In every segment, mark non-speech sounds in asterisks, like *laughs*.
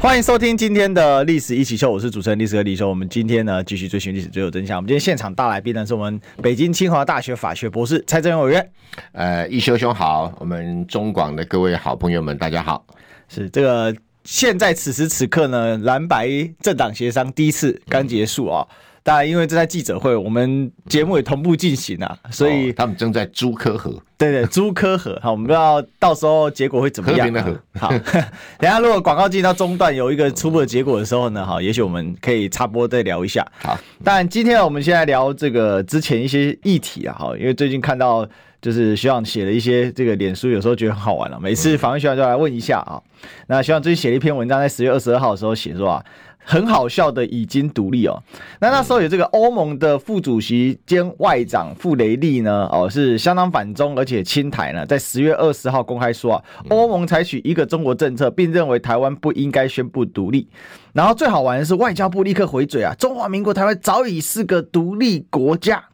欢迎收听今天的《历史一起秀》，我是主持人历史哥李修。我们今天呢，继续追寻历史，最有真相。我们今天现场大来宾呢，是我们北京清华大学法学博士蔡正元委员。呃，一修兄好，我们中广的各位好朋友们，大家好。是这个，现在此时此刻呢，蓝白政党协商第一次刚结束啊、哦。嗯当然，因为这在记者会，我们节目也同步进行啊，所以、哦、他们正在朱科河，对对，朱科河，好，我们不知道到时候结果会怎么样。好，*laughs* 等下如果广告进到中段有一个初步的结果的时候呢，好，也许我们可以插播再聊一下。好，但今天我们现在聊这个之前一些议题啊，好，因为最近看到就是学长写了一些这个脸书，有时候觉得很好玩了，每次访问学长就来问一下啊。那学长最近写了一篇文章，在十月二十二号的时候写说啊。很好笑的，已经独立哦。那那时候有这个欧盟的副主席兼外长傅雷利呢，哦，是相当反中而且亲台呢。在十月二十号公开说啊，欧盟采取一个中国政策，并认为台湾不应该宣布独立。然后最好玩的是，外交部立刻回嘴啊，中华民国台湾早已是个独立国家。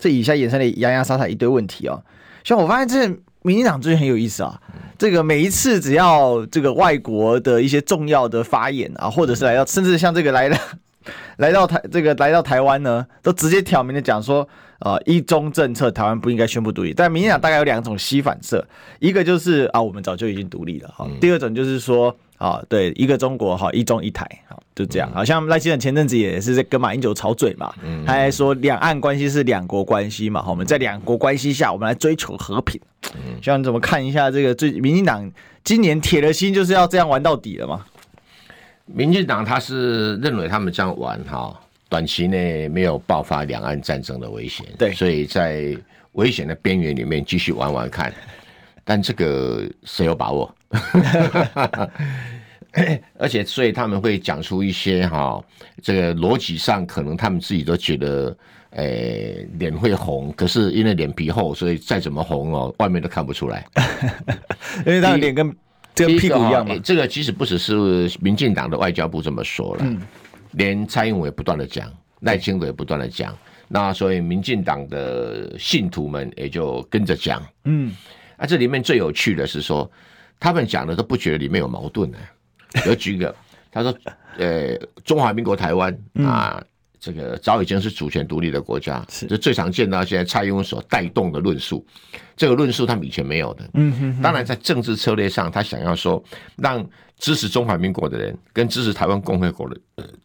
这以下衍生的洋洋洒洒一堆问题哦。像我发现这民进党最近很有意思啊。这个每一次只要这个外国的一些重要的发言啊，或者是来到，甚至像这个来了 *laughs* 来到台这个来到台湾呢，都直接挑明的讲说，呃，一中政策，台湾不应该宣布独立。但民进党大概有两种吸反射，一个就是啊，我们早就已经独立了哈。第二种就是说啊，对，一个中国哈，一中一台，好，就这样。好像赖清德前阵子也是在跟马英九吵嘴嘛，他还说两岸关系是两国关系嘛，我们在两国关系下，我们来追求和平。嗯，希望你怎么看一下这个最民进党今年铁了心就是要这样玩到底了吗？民进党他是认为他们这样玩哈，短期内没有爆发两岸战争的危险，对，所以在危险的边缘里面继续玩玩看，但这个谁有把握？*laughs* *clears throat* 而且所以他们会讲出一些哈，这个逻辑上可能他们自己都觉得。诶、欸，脸会红，可是因为脸皮厚，所以再怎么红哦，外面都看不出来。*laughs* 因为他的脸跟这个屁股一样嘛。这个其实不只是民进党的外交部这么说了，嗯、连蔡英文也不断的讲，赖清德也不断的讲，那所以民进党的信徒们也就跟着讲。嗯，啊，这里面最有趣的是说，他们讲的都不觉得里面有矛盾呢。有几个，他说，呃，中华民国台湾啊。嗯这个早已经是主权独立的国家，是就最常见到现在蔡英文所带动的论述，这个论述他们以前没有的。嗯哼，当然在政治策略上，他想要说让支持中华民国的人跟支持台湾共和国的，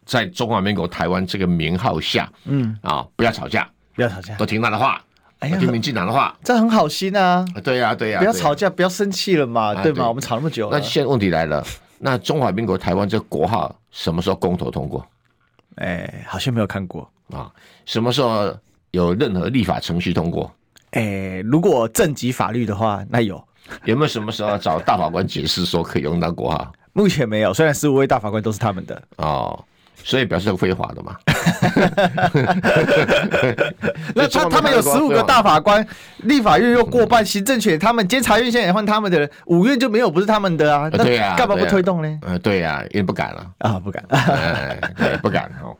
在中华民国台湾这个名号下，嗯啊，不要吵架，不要吵架，都听他的话，哎呀，听民进党的话，这很好心啊。对呀，对呀，不要吵架，不要生气了嘛，对吗？我们吵那么久，那现在问题来了，那中华民国台湾这个国号什么时候公投通过？哎，好像没有看过啊。什么时候有任何立法程序通过？哎，如果正级法律的话，那有。有没有什么时候找大法官解释说可以用到国号？*laughs* 目前没有，虽然十五位大法官都是他们的哦，所以表示非法的嘛。*laughs* 那他他们有十五个大法官，立法院又过半，行政权他们监察院现在也换他们的人，五院就没有不是他们的啊？对呀，干嘛不推动呢？呃，对呀，因为不敢了啊，不敢，对，*laughs* 不敢哦。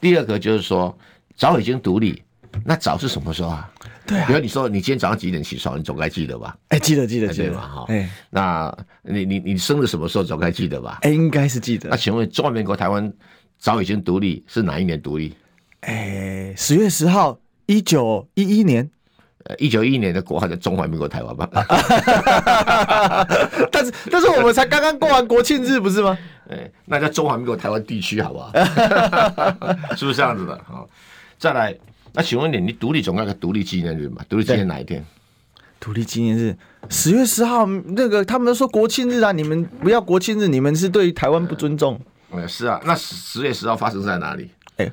第二个就是说，早已经独立，那早是什么时候啊？对啊，比如你说你今天早上几点起床，你总该记得吧？哎，记得记得记得嘛哈。哎，那你你你生日什么时候总该记得吧？哎，应该是记得。那请问中华民国台湾早已经独立是哪一年独立？哎，十月十号，一九一一年，呃，一九一一年的国号叫中华民国台湾吧？*laughs* 但是但是我们才刚刚过完国庆日，不是吗？*laughs* 哎，那叫中华民国台湾地区，好不好？*laughs* 是不是这样子的？好，再来，那请问你，你独立总该有个独立纪念日嘛？独立纪念哪一天？独立纪念日十月十号，那个他们都说国庆日啊，你们不要国庆日，你们是对台湾不尊重。嗯，是啊，那十月十号发生在哪里？哎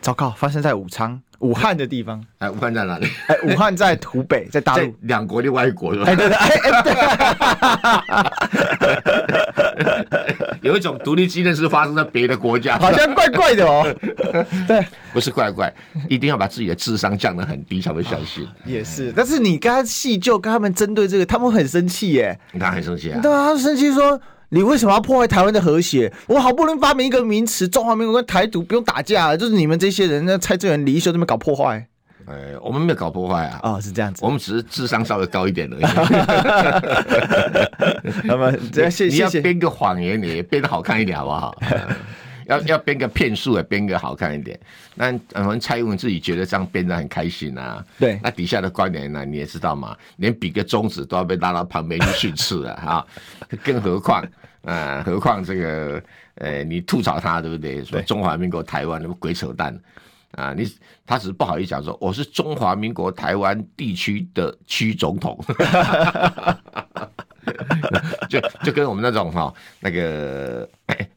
糟糕，发生在武昌、武汉的地方。哎，武汉在哪里？*laughs* 哎，武汉在湖北，在大陆。两国的外国是吧？哎，对对，哎哎对。*laughs* 有一种独立纪念是发生在别的国家，*laughs* 好像怪怪的哦。对，不是怪怪，一定要把自己的智商降得很低才会相信。也是，但是你跟他细究，跟他们针对这个，他们很生气耶。他很生气啊？对啊，他生气说。你为什么要破坏台湾的和谐？我好不容易发明一个名词“中华民国”跟台独不用打架，就是你们这些人，那蔡正元、李义修这边搞破坏。哎，我们没有搞破坏啊！哦，是这样子，我们只是智商稍微高一点而已。*laughs* 那么，这谢谢。你要编个谎言，你也编的好看一点，好不好？*laughs* 要要编个骗术，也编个好看一点。那我们蔡英文自己觉得这样编的很开心啊。对，那底下的官员呢，你也知道嘛，连比个中指都要被拉到旁边去训斥了啊！更何况。呃，何况这个，呃，你吐槽他对不对？说中华民国台湾那么鬼扯淡啊！你他只是不好意思讲说，我是中华民国台湾地区的区总统，*laughs* 就就跟我们那种哈那个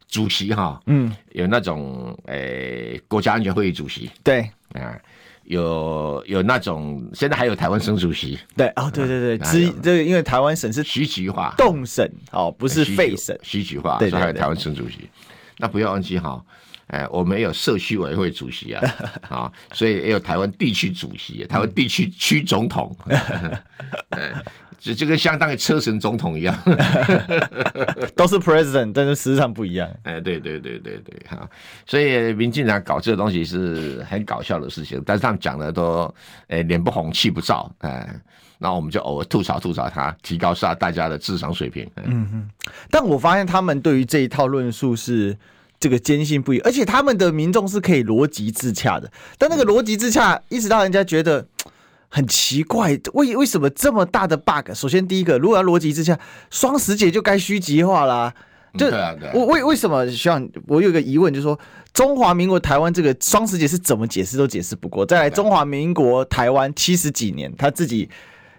主席哈，嗯，有那种诶国家安全会议主席，对啊。有有那种，现在还有台湾省主席，对哦，对对对，之 *laughs* 这个因为台湾省是徐菊化动省哦，不是废省，徐菊化，所以还有台湾省主席。那不要忘记哈，哎，我们有社区委员会主席啊，*laughs* 啊，所以也有台湾地区主席，台湾地区区总统。*laughs* 就就跟相当于车神总统一样，*laughs* 都是 president，但是实际上不一样。哎，对对对对对，哈，所以民进党搞这个东西是很搞笑的事情，但是他们讲的都，哎，脸不红气不燥，哎，那我们就偶尔吐槽吐槽他，提高下大家的智商水平。嗯哼，但我发现他们对于这一套论述是这个坚信不疑，而且他们的民众是可以逻辑自洽的，但那个逻辑自洽一直让人家觉得。很奇怪，为为什么这么大的 bug？首先，第一个，如果要逻辑之下，双十节就该虚极化啦。就我为为什么需要？我有个疑问，就是说，中华民国台湾这个双十节是怎么解释都解释不过。再来，中华民国台湾七十几年，他自己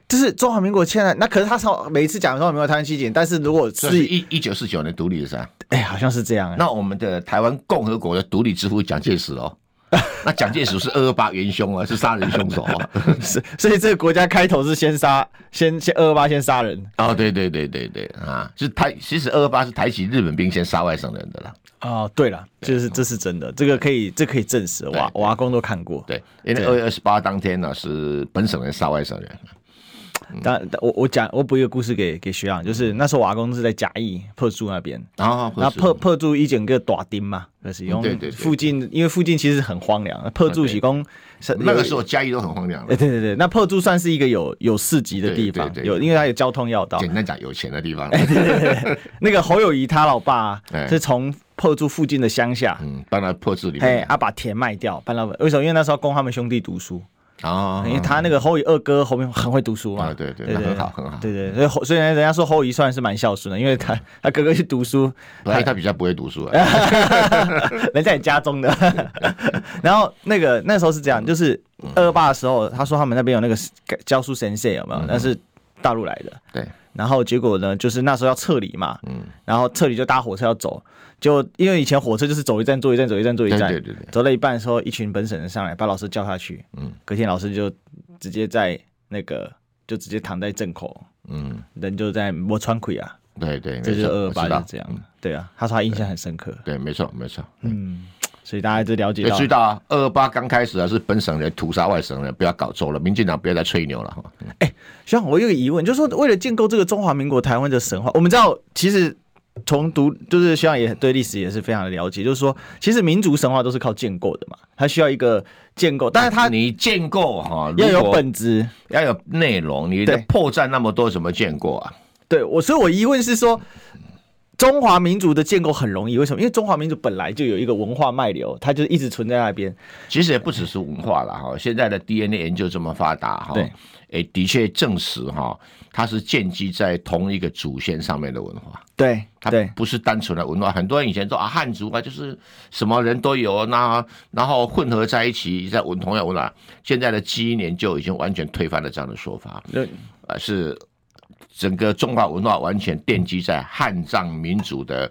就是中华民国现在那可是他从每一次讲中华民国台湾七几年，但是如果是一一九四九年独立的是吧？哎，好像是这样。那我们的台湾共和国的独立之父蒋介石哦。*laughs* 那蒋介石是二二八元凶啊，是杀人凶手啊，*laughs* 是，所以这个国家开头是先杀，先先二二八先杀人。哦，对对对对对啊，是台，其实二二八是抬起日本兵先杀外省人的啦。哦，对了，就是这是真的，这个可以这、可以证实，我我阿公都看过，对，因为二月二十八当天呢是本省人杀外省人。但我我讲我补一个故事给给学长，就是那时候我阿公是在嘉义破竹那边，然后那破破竹一整个大丁嘛，就是用附近，因为附近其实很荒凉，破竹是讲那个时候嘉义都很荒凉。对对对，那破竹算是一个有有市集的地方，有因为它有交通要道。简单讲，有钱的地方。对对对，那个侯友谊他老爸是从破竹附近的乡下，嗯，搬到破竹里面，哎，他把田卖掉，搬到为什么？因为那时候供他们兄弟读书。哦，因为他那个侯乙二哥后面很会读书嘛，对对对，很好很好，对对，所以虽然人家说侯乙算是蛮孝顺的，因为他他哥哥去读书，他他比较不会读书，*laughs* 人家也家中的。*laughs* 然后那个那时候是这样，就是二爸的时候，他说他们那边有那个教书先生有没有？那是大陆来的，对。然后结果呢，就是那时候要撤离嘛，嗯，然后撤离就搭火车要走，就因为以前火车就是走一站坐一站，走一站坐一站，对对对，走了一半的时候，一群本省人上来把老师叫下去，嗯，隔天老师就直接在那个就直接躺在正口，嗯，人就在摸穿盔啊，对对，这就是二二八就这样，对啊，他说他印象很深刻，对，没错没错，嗯。所以大家就了解到，知道啊，二二八刚开始啊是本省人屠杀外省人，不要搞错了。民进党不要再吹牛了哈。哎、欸，学长，我有个疑问，就是说为了建构这个中华民国台湾的神话，我们知道其实从读就是希望也对历史也是非常的了解，就是说其实民族神话都是靠建构的嘛，它需要一个建构，但是它你建构哈要有本质，要有内容，你的破绽那么多，怎么建构啊？对我，所以我疑问是说。中华民族的建构很容易，为什么？因为中华民族本来就有一个文化脉流，它就一直存在那边。其实也不只是文化了哈，现在的 DNA 研究这么发达哈，对，诶，的确证实哈，它是建基在同一个祖先上面的文化。对，它不是单纯的文化。很多人以前说啊，汉族啊，就是什么人都有，那然后混合在一起在文同样文化。现在的基因研究已经完全推翻了这样的说法。对，啊是。整个中华文化完全奠基在汉藏民族的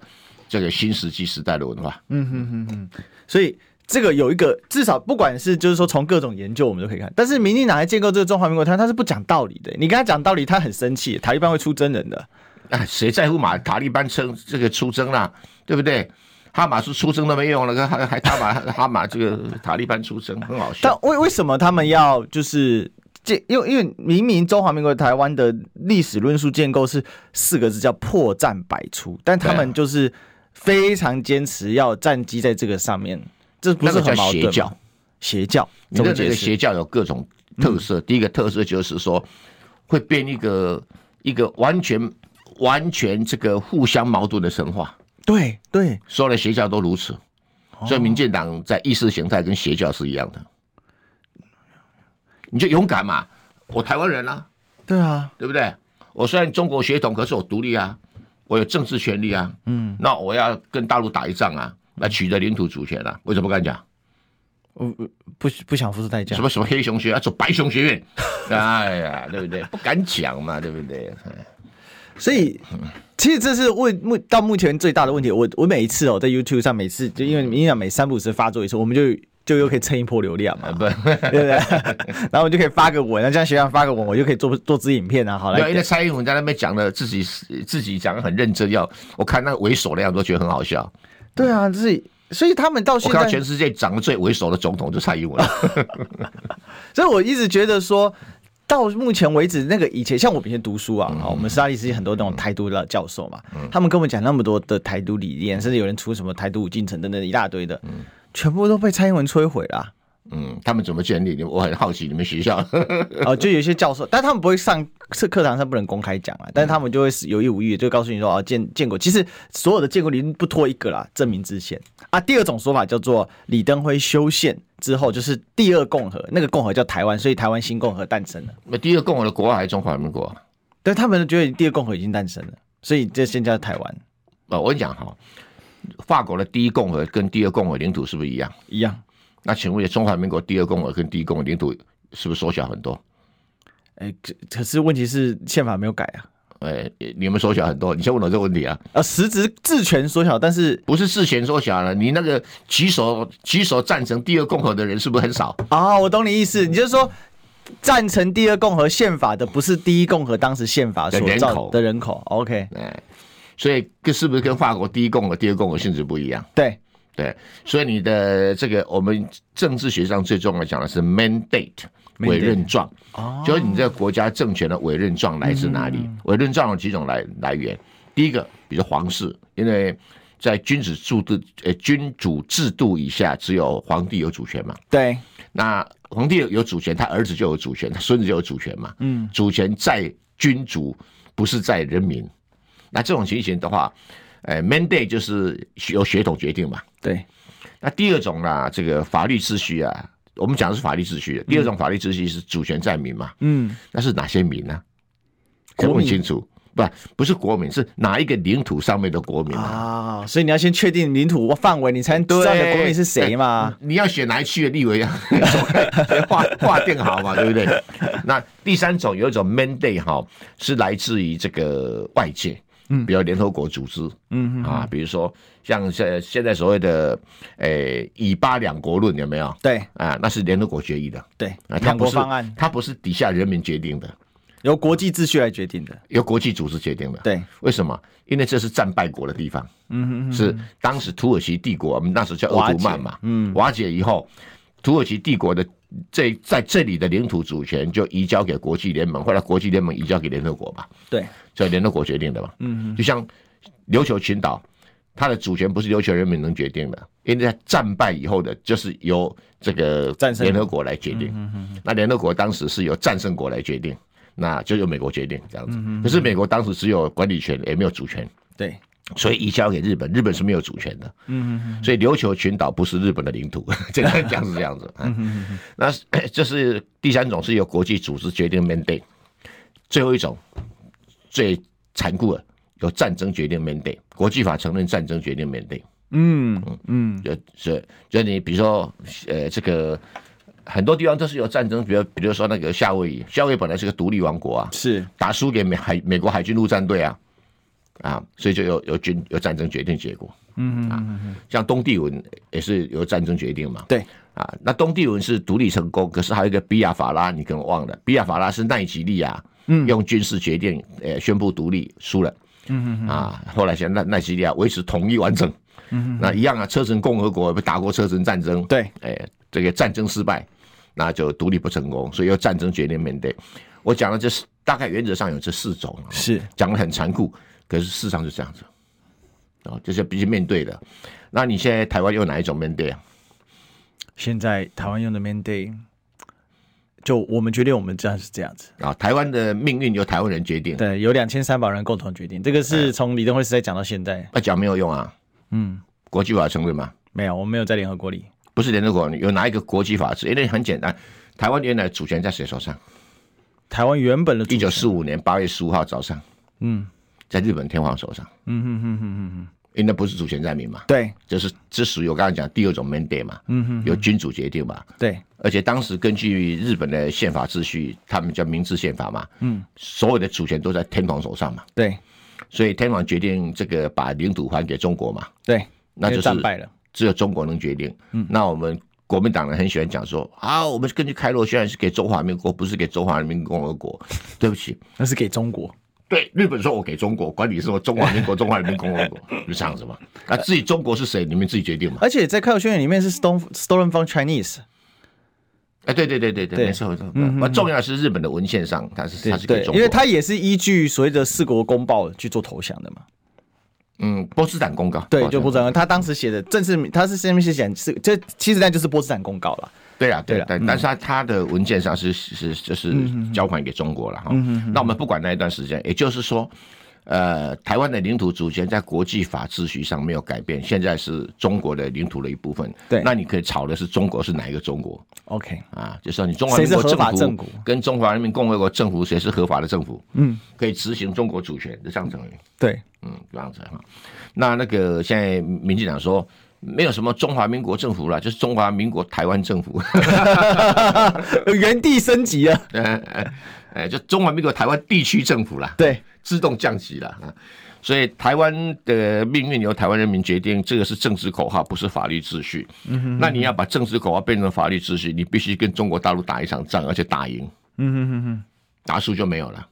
这个新石器时代的文化。嗯哼哼哼，所以这个有一个至少不管是就是说从各种研究我们都可以看，但是民进党来建构这个中华民国他，他是不讲道理的。你跟他讲道理，他很生气，塔利班会出真人的。啊，谁在乎马塔利班称这个出征啦，对不对？哈马斯出征都没用了，还还他马 *laughs* 哈马这个塔利班出征很好笑。但为为什么他们要就是这？因为因为明明中华民国台湾的历史论述建构是四个字叫破绽百出，但他们就是非常坚持要战机在这个上面，这不是很矛盾吗？邪教，你的这个邪教有各种特色。第一个特色就是说会变一个一个完全完全这个互相矛盾的神话。对对，所有的邪教都如此，所以民进党在意识形态跟邪教是一样的。你就勇敢嘛，我台湾人啊，对啊，对不对？我虽然中国血统，可是我独立啊，我有政治权利啊。嗯，那我要跟大陆打一仗啊，来取得领土主权啊，为什么不敢讲？我不不不想付出代价。什么什么黑熊学院，走白熊学院，哎呀，对不对？不敢讲嘛，对不对？所以，其实这是问目到目前最大的问题。我我每一次哦，在 YouTube 上，每次就因为影响每三不五时发作一次，我们就就又可以蹭一波流量嘛，对不对？*laughs* 然后我就可以发个文，那这样学长发个文，我就可以做做支影片啊。好了，因为蔡英文在那边讲的自己自己讲的很认真，要我看那猥琐的样子，都觉得很好笑。对啊，所以所以他们到现在，我看全世界长得最猥琐的总统就蔡英文。*laughs* 所以我一直觉得说。到目前为止，那个以前像我以前读书啊，嗯、我们师大历史系很多那种台独的教授嘛，嗯、他们跟我们讲那么多的台独理念，甚至有人出什么台独五进程等等一大堆的，嗯、全部都被蔡英文摧毁了、啊。嗯，他们怎么建立？我很好奇你们学校。*laughs* 哦，就有一些教授，但他们不会上课课堂上不能公开讲啊，但是他们就会有意无意就告诉你说，哦，建建国，其实所有的建国理念不脱一个啦，证明之宪啊。第二种说法叫做李登辉修宪之后，就是第二共和，那个共和叫台湾，所以台湾新共和诞生了。那第二共和的国号还是中华民国？但他们觉得第二共和已经诞生了，所以这现在台湾。哦，我跟你讲哈，法国的第一共和跟第二共和领土是不是一样？一样。那请问，中华民国第二共和跟第一共和领土是不是缩小很多？哎、欸，可可是问题是宪法没有改啊。哎、欸，你们缩小很多，你先问我这个问题啊。啊，实质治权缩小，但是不是事权缩小了？你那个举手举手赞成第二共和的人是不是很少？啊，我懂你意思，你就是说赞成第二共和宪法的不是第一共和当时宪法所造的人口。OK，哎，所以跟是不是跟法国第一共和、第二共和性质不一样？对。对，所以你的这个我们政治学上最重要讲的是 mandate 委任状，哦，就是你这个国家政权的委任状来自哪里？委任状有几种来来源？第一个，比如皇室，因为在君主制度呃君主制度以下，只有皇帝有主权嘛。对，那皇帝有主权，他儿子就有主权，他孙子就有主权嘛。嗯，主权在君主，不是在人民。那这种情形的话。哎，mandate 就是由血统决定嘛。对。那第二种呢，这个法律秩序啊，我们讲的是法律秩序。第二种法律秩序是主权在民嘛。嗯。那是哪些民呢？可问清楚，不，不是国民，是哪一个领土上面的国民啊？所以你要先确定领土范围，你才能知道你的国民是谁嘛。你要选哪一区的立委啊？*laughs* 划划定好嘛，*laughs* 对不对？那第三种有一种 mandate 哈，是来自于这个外界。嗯，比如联合国组织，嗯啊，比如说像现现在所谓的诶以巴两国论有没有？对。啊，那是联合国决议的，对啊，两国方案，它不是底下人民决定的，由国际秩序来决定的，由国际组织决定的。对，为什么？因为这是战败国的地方，嗯哼，是当时土耳其帝国，我们那时候叫鄂图曼嘛，嗯，瓦解以后，土耳其帝国的这在这里的领土主权就移交给国际联盟，后来国际联盟移交给联合国嘛，对。就联合国决定的嘛，嗯，就像琉球群岛，它的主权不是琉球人民能决定的，因为在战败以后的，就是由这个联合国来决定。那联合国当时是由战胜国来决定，那就由美国决定这样子。可是美国当时只有管理权，也没有主权。对，所以移交给日本，日本是没有主权的。嗯，所以琉球群岛不是日本的领土，简 *laughs* 单讲是这样子。*laughs* 嗯，那 *coughs* 这是第三种是由国际组织决定 mandate，最后一种。最残酷的，由战争决定 mandate，国际法承认战争决定 mandate。嗯嗯嗯，就是就你比如说，呃，这个很多地方都是有战争，比如比如说那个夏威夷，夏威夷本来是个独立王国啊，是打输给美海美国海军陆战队啊，啊，所以就有有军有战争决定结果。嗯嗯啊，像东帝汶也是由战争决定嘛。对。啊，那东帝汶是独立成功，可是还有一个比亚法拉，你可能忘了，比亚法拉是奈及利亚。嗯，用军事决定，呃，宣布独立输了，嗯嗯啊，后来像奈奈及利亚维持统一完整，嗯那一样啊，车臣共和国打过车臣战争，对，哎，这个战争失败，那就独立不成功，所以由战争决定面对。我讲的这是大概原则上有这四种，是。讲的很残酷，可是事实上是这样子，哦，这是必须面对的。那你现在台湾用哪一种面对啊？现在台湾用的面对。就我们决定，我们这样是这样子啊。台湾的命运由台湾人决定，对，由两千三百人共同决定。这个是从李登辉时代讲到现在，那讲没有用啊。嗯，国际法承认吗？没有，我们没有在联合国里。不是联合国，有哪一个国际法制？因为很简单，台湾原来主权在谁手上？台湾原本的一九四五年八月十五号早上，嗯，在日本天皇手上。嗯哼哼哼哼哼。因为那不是主权在民嘛？对，就是这属于我刚才讲第二种 mandate 嘛，嗯哼，由君主决定嘛。对，而且当时根据日本的宪法秩序，他们叫明治宪法嘛，嗯，所有的主权都在天皇手上嘛。对，所以天皇决定这个把领土还给中国嘛。对，那就是战败了，只有中国能决定。嗯，那我们国民党人很喜欢讲说啊，我们根据开罗宣言是给中华民国，不是给中华人民共和国。对不起，那是给中国。对，日本说我给中国，管你是说中华民国、中华人民共和国，就这样子嘛。*laughs* 啊，至于中国是谁，你们自己决定嘛。而且在开口宣言里面是 stolen stolen from Chinese。哎，对对对对对，没错没错。嗯，重要的是日本的文献上，它是它是给中国，因为它也是依据所谓的四国公报去做投降的嘛。嗯，波茨坦公告。对，就波茨坦，他当时写的正式，他是上面是写是这其实那就是波茨坦公告了。对啊，对啊，但但是他他的文件上是是就是交还给中国了哈。那我们不管那一段时间，也就是说，呃，台湾的领土主权在国际法秩序上没有改变，现在是中国的领土的一部分。对，那你可以吵的是中国是哪一个中国？OK 啊，就是说你中华民国政府跟中华人民共和国政府谁是合法的政府？嗯，可以执行中国主权，就这样子。对，嗯，这样子哈。那那个现在民进党说。没有什么中华民国政府了，就是中华民国台湾政府，*laughs* 原地升级了。*laughs* 哎哎，就中华民国台湾地区政府了，对，自动降级了。所以台湾的命运由台湾人民决定，这个是政治口号，不是法律秩序。嗯哼，那你要把政治口号变成法律秩序，你必须跟中国大陆打一场仗，而且打赢。嗯哼哼哼，打输就没有了。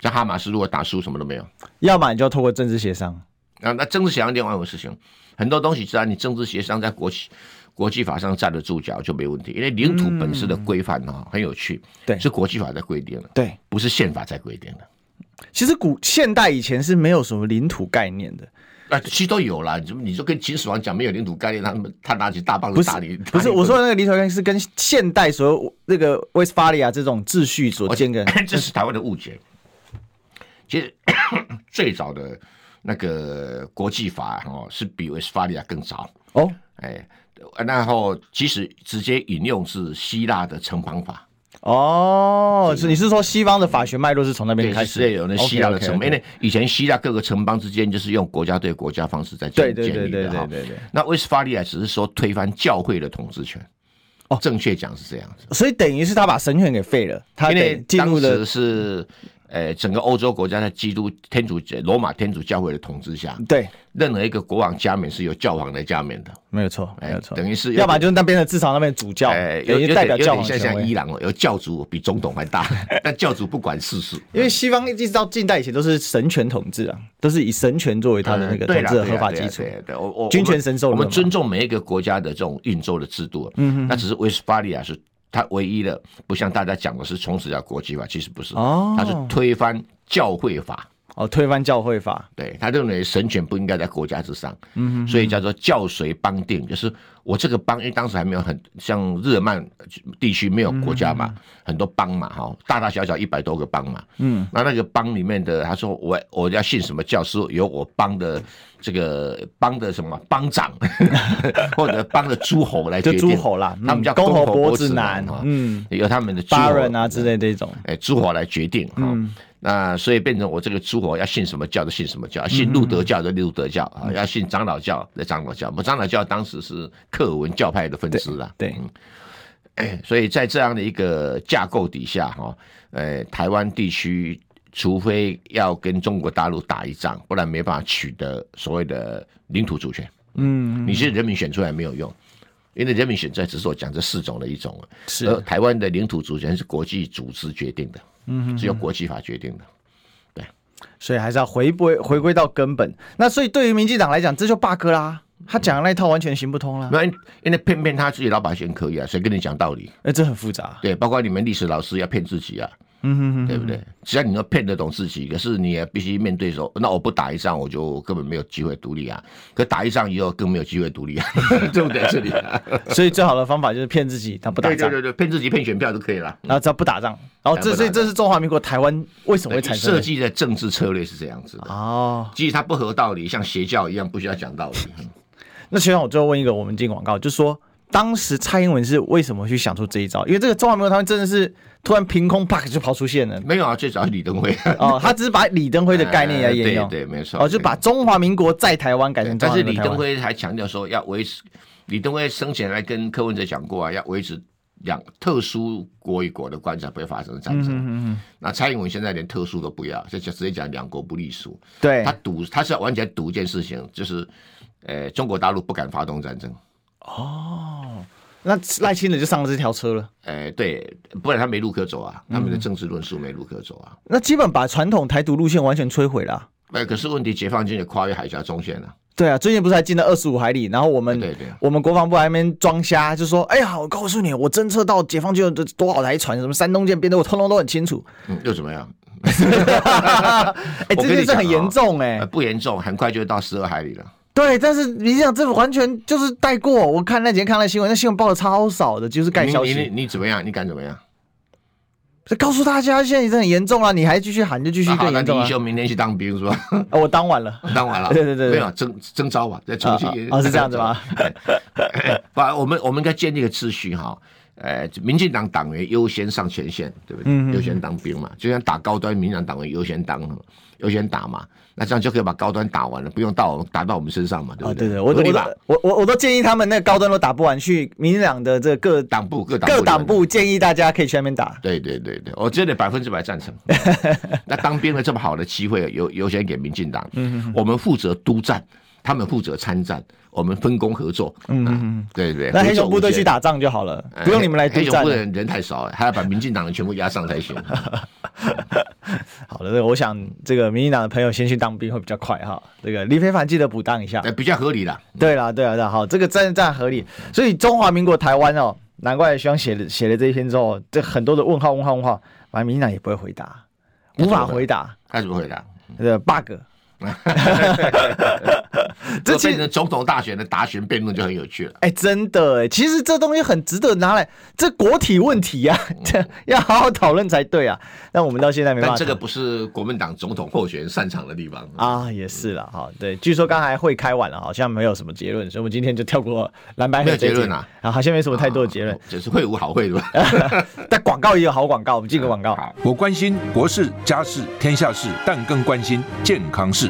像哈马斯如果打输，什么都没有。要么你就要透过政治协商。啊，那政治协商另外一回事情。很多东西只要你政治协商在国际国际法上站得住脚就没问题，因为领土本身的规范哈很有趣，对，是国际法在规定的，对，不是宪法在规定的。其实古现代以前是没有什么领土概念的，啊，其实都有啦。你你就跟秦始皇讲没有领土概念，他们他拿起大棒子打你，不是我说的那个领土概念是跟现代所有那个威斯法利亚这种秩序所建的，*coughs* 这是台湾的误解。其实 *coughs* 最早的。那个国际法哦，是比威斯法利亚更早。哦，哎，然后其实直接引用是希腊的城邦法。哦，是。你是说西方的法学脉络是从那边开始？有那希腊的城邦，因为以前希腊各个城邦之间就是用国家对国家方式在建建立的哈，对对对。那威斯法利亚只是说推翻教会的统治权，哦，正确讲是这样子，所以等于是他把神权给废了，他得进入的是。呃，整个欧洲国家在基督天主罗马天主教会的统治下，对任何一个国王加冕是由教皇来加冕的，没有错，没有错，等于是要不然就是那边的至少那边主教，哎，有代表教皇，像像伊朗哦，有教主比总统还大，但教主不管世事，因为西方一直到近代以前都是神权统治啊，都是以神权作为他的那个统治的合法基础，对，我我君权神授，我们尊重每一个国家的这种运作的制度，嗯哼，那只是威斯巴利亚是。他唯一的不像大家讲的是从此要国际法，其实不是，哦，他是推翻教会法，哦，推翻教会法，对，他认为神权不应该在国家之上，嗯哼哼，所以叫做教随邦定，就是。我这个邦，因为当时还没有很像日耳曼地区没有国家嘛，嗯、很多邦嘛，哈，大大小小一百多个邦嘛，嗯，那那个邦里面的，他说我我要信什么教，是由我邦的这个帮的什么帮长 *laughs* 或者帮的诸侯来决定，诸侯啦，他们叫公侯伯子男，嗯，由他们的巴人啊之类这种，哎，诸侯来决定，哈、嗯。那所以变成我这个诸侯要信什么教就信什么教，信路德教就路德教啊，要信长老教的长老教。我们，长老教当时是克尔文教派的分支啦。对，哎，所以在这样的一个架构底下哈，呃，台湾地区除非要跟中国大陆打一仗，不然没办法取得所谓的领土主权。嗯，你是人民选出来没有用，因为人民选出来只是我讲这四种的一种，是而台湾的领土主权是国际组织决定的。嗯，只有国际法决定的，对。所以还是要回归回归到根本。那所以对于民进党来讲，这就 bug 啦，他讲的那一套完全行不通了。那因为骗骗他自己老百姓可以啊，谁跟你讲道理？哎、欸，这很复杂。对，包括你们历史老师要骗自己啊。嗯哼哼，对不对？只要你能骗得懂自己，可是你也必须面对说，那我不打一仗，我就根本没有机会独立啊。可打一仗以后，更没有机会独立啊，对不对？这里、啊，*laughs* 所以最好的方法就是骗自己，他不打仗。对对对，骗自己骗选票就可以了。然后只要不打仗，然后这所以这是中华民国台湾为什么会产生设计的政治策略是这样子的哦。即使它不合道理，像邪教一样，不需要讲道理。*laughs* 那学长，我最后问一个，我们进广告，就是说。当时蔡英文是为什么去想出这一招？因为这个中华民国台湾真的是突然凭空啪就跑出现了。没有啊，最早是李登辉哦，他只是把李登辉的概念来 *laughs* 沿用。对对，没错。哦，就把中华民国在台湾改成。但是李登辉还强调说要维持，李登辉生前来跟柯文哲讲过啊，要维持两特殊国与国的关系，不会发生战争。嗯嗯嗯。那蔡英文现在连特殊都不要，就直接讲两国不隶属。对。他赌，他是要完全赌一件事情，就是呃，中国大陆不敢发动战争。哦。那赖清德就上了这条车了。哎、欸，对，不然他没路可走啊。他们的政治论述没路可走啊。那基本把传统台独路线完全摧毁了、啊。哎，可是问题，解放军也跨越海峡中线了。对啊，最近不是还进了二十五海里？然后我们，对对，我们国防部还没装瞎，就说：“哎呀，我告诉你，我侦测到解放军有多少台船，什么山东舰、编队，我通通都很清楚。”嗯，又怎么样？*laughs* 哎、欸，这件事很严重哎、欸，不严重，很快就到十二海里了。对，但是你想这完全就是带过。我看那几天看那新闻，那新闻报的超少的，就是盖消息。你你你怎么样？你敢怎么样？告诉大家，现在已经很严重了，你还继续喊，就继续更严重。那李义修明天去当兵是吧？*laughs* 我当完了，*laughs* 当完了。对对对，没有征征召吧，在重庆。哦，是这样子吗？把我们我们应该建立个秩序哈。呃，民进党党员优先上前线，对不对？嗯，优先当兵嘛，就像打高端，民进党党员优先当，优先打嘛。那这样就可以把高端打完了，不用到打到我们身上嘛，对不对？对对，我我我我我都建议他们那个高端都打不完，去民进党的这个各党部各党各党部建议大家可以去那边打。对对对对，我真的百分之百赞成。*laughs* 那当兵的这么好的机会，有优先给民进党，我们负责督战，他们负责参战。我们分工合作，嗯嗯，对对，那黑熊部队去打仗就好了，不用你们来督战。黑熊部队人人太少了，还要把民进党的全部压上才行。*laughs* 好的，我想这个民进党的朋友先去当兵会比较快哈。这个李非凡记得补当一下，比较合理啦。对啦，对啦，对，好，这个战战合理。所以中华民国台湾哦，难怪徐阳写了写了这一篇之后，这很多的问号问号问号，反正民进党也不会回答，无法回答。他怎么回答？这 bug。*laughs* 这变成总统大选的答询辩论就很有趣了。哎、欸，真的哎，其实这东西很值得拿来，这国体问题呀、啊，*laughs* 这要好好讨论才对啊。但我们到现在没办法。这个不是国民党总统候选人擅长的地方啊，也是了哈。对，据说刚才会开完了，好像没有什么结论，所以我们今天就跳过蓝白合结论啊。啊，好像没什么太多的结论，就是会无好会吧。*laughs* 但广告也有好广告，我们进个广告。我关心国事、家事、天下事，但更关心健康事。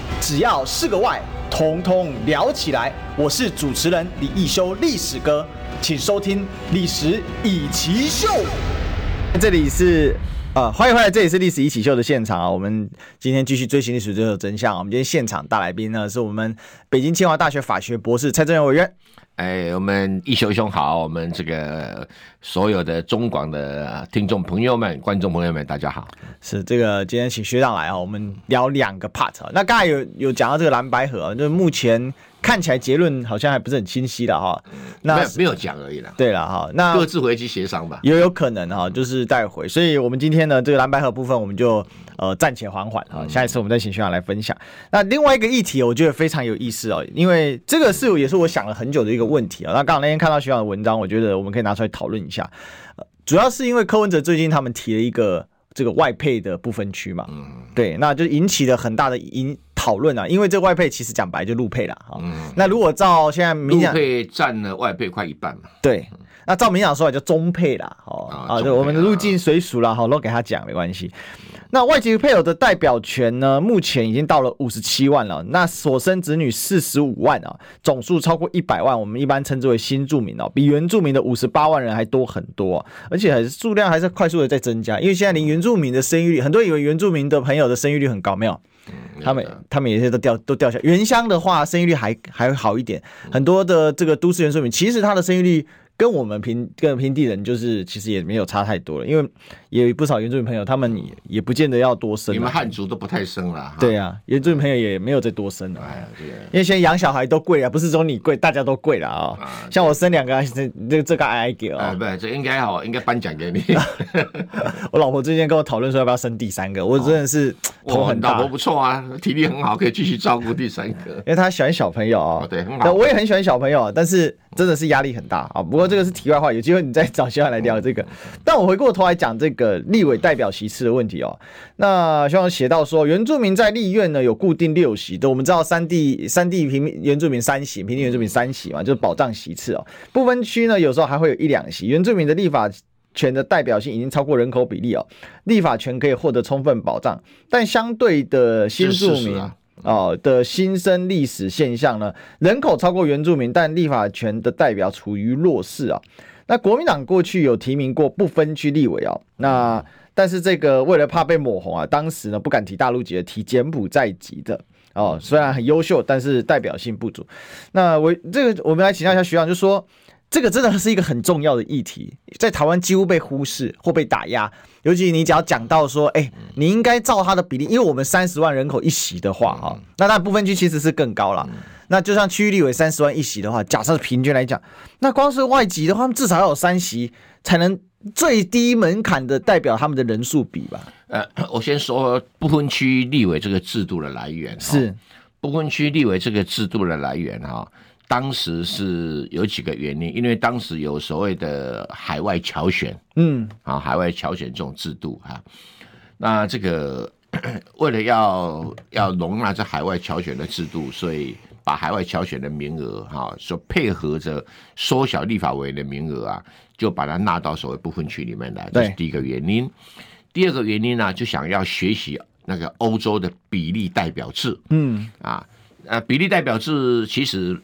只要是个“外”，统统聊起来。我是主持人李易修，历史哥，请收听《历史易起秀》。这里是呃，欢迎回来，这里是《历史一起秀》的现场啊。我们今天继续追寻历史最后真相。我们今天现场大来宾呢，是我们北京清华大学法学博士蔡正元委员。哎，我们一修兄好，我们这个所有的中广的听众朋友们、观众朋友们，大家好。是这个今天请学长来啊，我们聊两个 part。那刚才有有讲到这个蓝白盒，就是目前。看起来结论好像还不是很清晰的哈，那没有讲而已啦。对了哈，那各自回去协商吧，也有可能哈，就是带回。所以我们今天呢，这个蓝白合部分我们就呃暂且缓缓哈，下一次我们再请学长来分享。那另外一个议题，我觉得非常有意思哦，因为这个是也是我想了很久的一个问题啊。那刚好那天看到学长的文章，我觉得我们可以拿出来讨论一下。主要是因为柯文哲最近他们提了一个这个外配的不分区嘛，嗯，对，那就引起了很大的引。讨论啊，因为这外配其实讲白就陆配了哈。嗯。那如果照现在民进党陆配占了外配快一半嘛。对。那照民进党说法叫中配啦，哦啊，就我们的入境随俗啦，好，都给他讲没关系。那外籍配偶的代表权呢，目前已经到了五十七万了。那所生子女四十五万啊，总数超过一百万，我们一般称之为新住民哦，比原住民的五十八万人还多很多，而且还是数量还是快速的在增加。因为现在连原住民的生育率，很多以为原住民的朋友的生育率很高，没有，他们他们有些都掉都掉下。原乡的话，生育率还还会好一点，很多的这个都市原住民，其实他的生育率。跟我们平跟平地人就是其实也没有差太多了，因为也有不少原住民朋友，他们也也不见得要多生。你们汉族都不太生了。对啊，原住民朋友也没有再多生了。哎呀，对。因为现在养小孩都贵啊，不是说你贵，大家都贵了啊。像我生两个，这这这个挨挨给啊。不，这应该好，应该颁奖给你。*laughs* 我老婆最近跟我讨论说要不要生第三个，我真的是头很大。老婆不错啊，体力很好，可以继续照顾第三个。因为他喜欢小朋友啊。对，很好。我也很喜欢小朋友，但是真的是压力很大啊。不过。这个是题外话，有机会你再找希望来聊这个。但我回过头来讲这个立委代表席次的问题哦。那希望写到说，原住民在立院呢有固定六席的，我们知道三地三地平原住民三席，平地原住民三席嘛，就是保障席次哦。不分区呢有时候还会有一两席，原住民的立法权的代表性已经超过人口比例哦，立法权可以获得充分保障。但相对的新住民。哦的新生历史现象呢，人口超过原住民，但立法权的代表处于弱势啊。那国民党过去有提名过不分区立委啊，那但是这个为了怕被抹红啊，当时呢不敢提大陆籍的，提柬埔寨籍的哦，虽然很优秀，但是代表性不足。那我这个我们来请教一下学长，就说。这个真的是一个很重要的议题，在台湾几乎被忽视或被打压。尤其你只要讲到说，哎，你应该照他的比例，因为我们三十万人口一席的话，哈，那那部分区其实是更高了。那就像区域立委三十万一席的话，假设平均来讲，那光是外籍的话，至少要有三席才能最低门槛的代表他们的人数比吧？呃，我先说不分区立委这个制度的来源，是不分区立委这个制度的来源，哈。当时是有几个原因，因为当时有所谓的海外侨选，嗯，啊，海外侨选这种制度哈，那这个 *coughs* 为了要要容纳这海外侨选的制度，所以把海外侨选的名额哈，所配合着缩小立法委员的名额啊，就把它纳到所谓部分区里面来，这是第一个原因。第二个原因呢，就想要学习那个欧洲的比例代表制，嗯，啊，呃，比例代表制其实。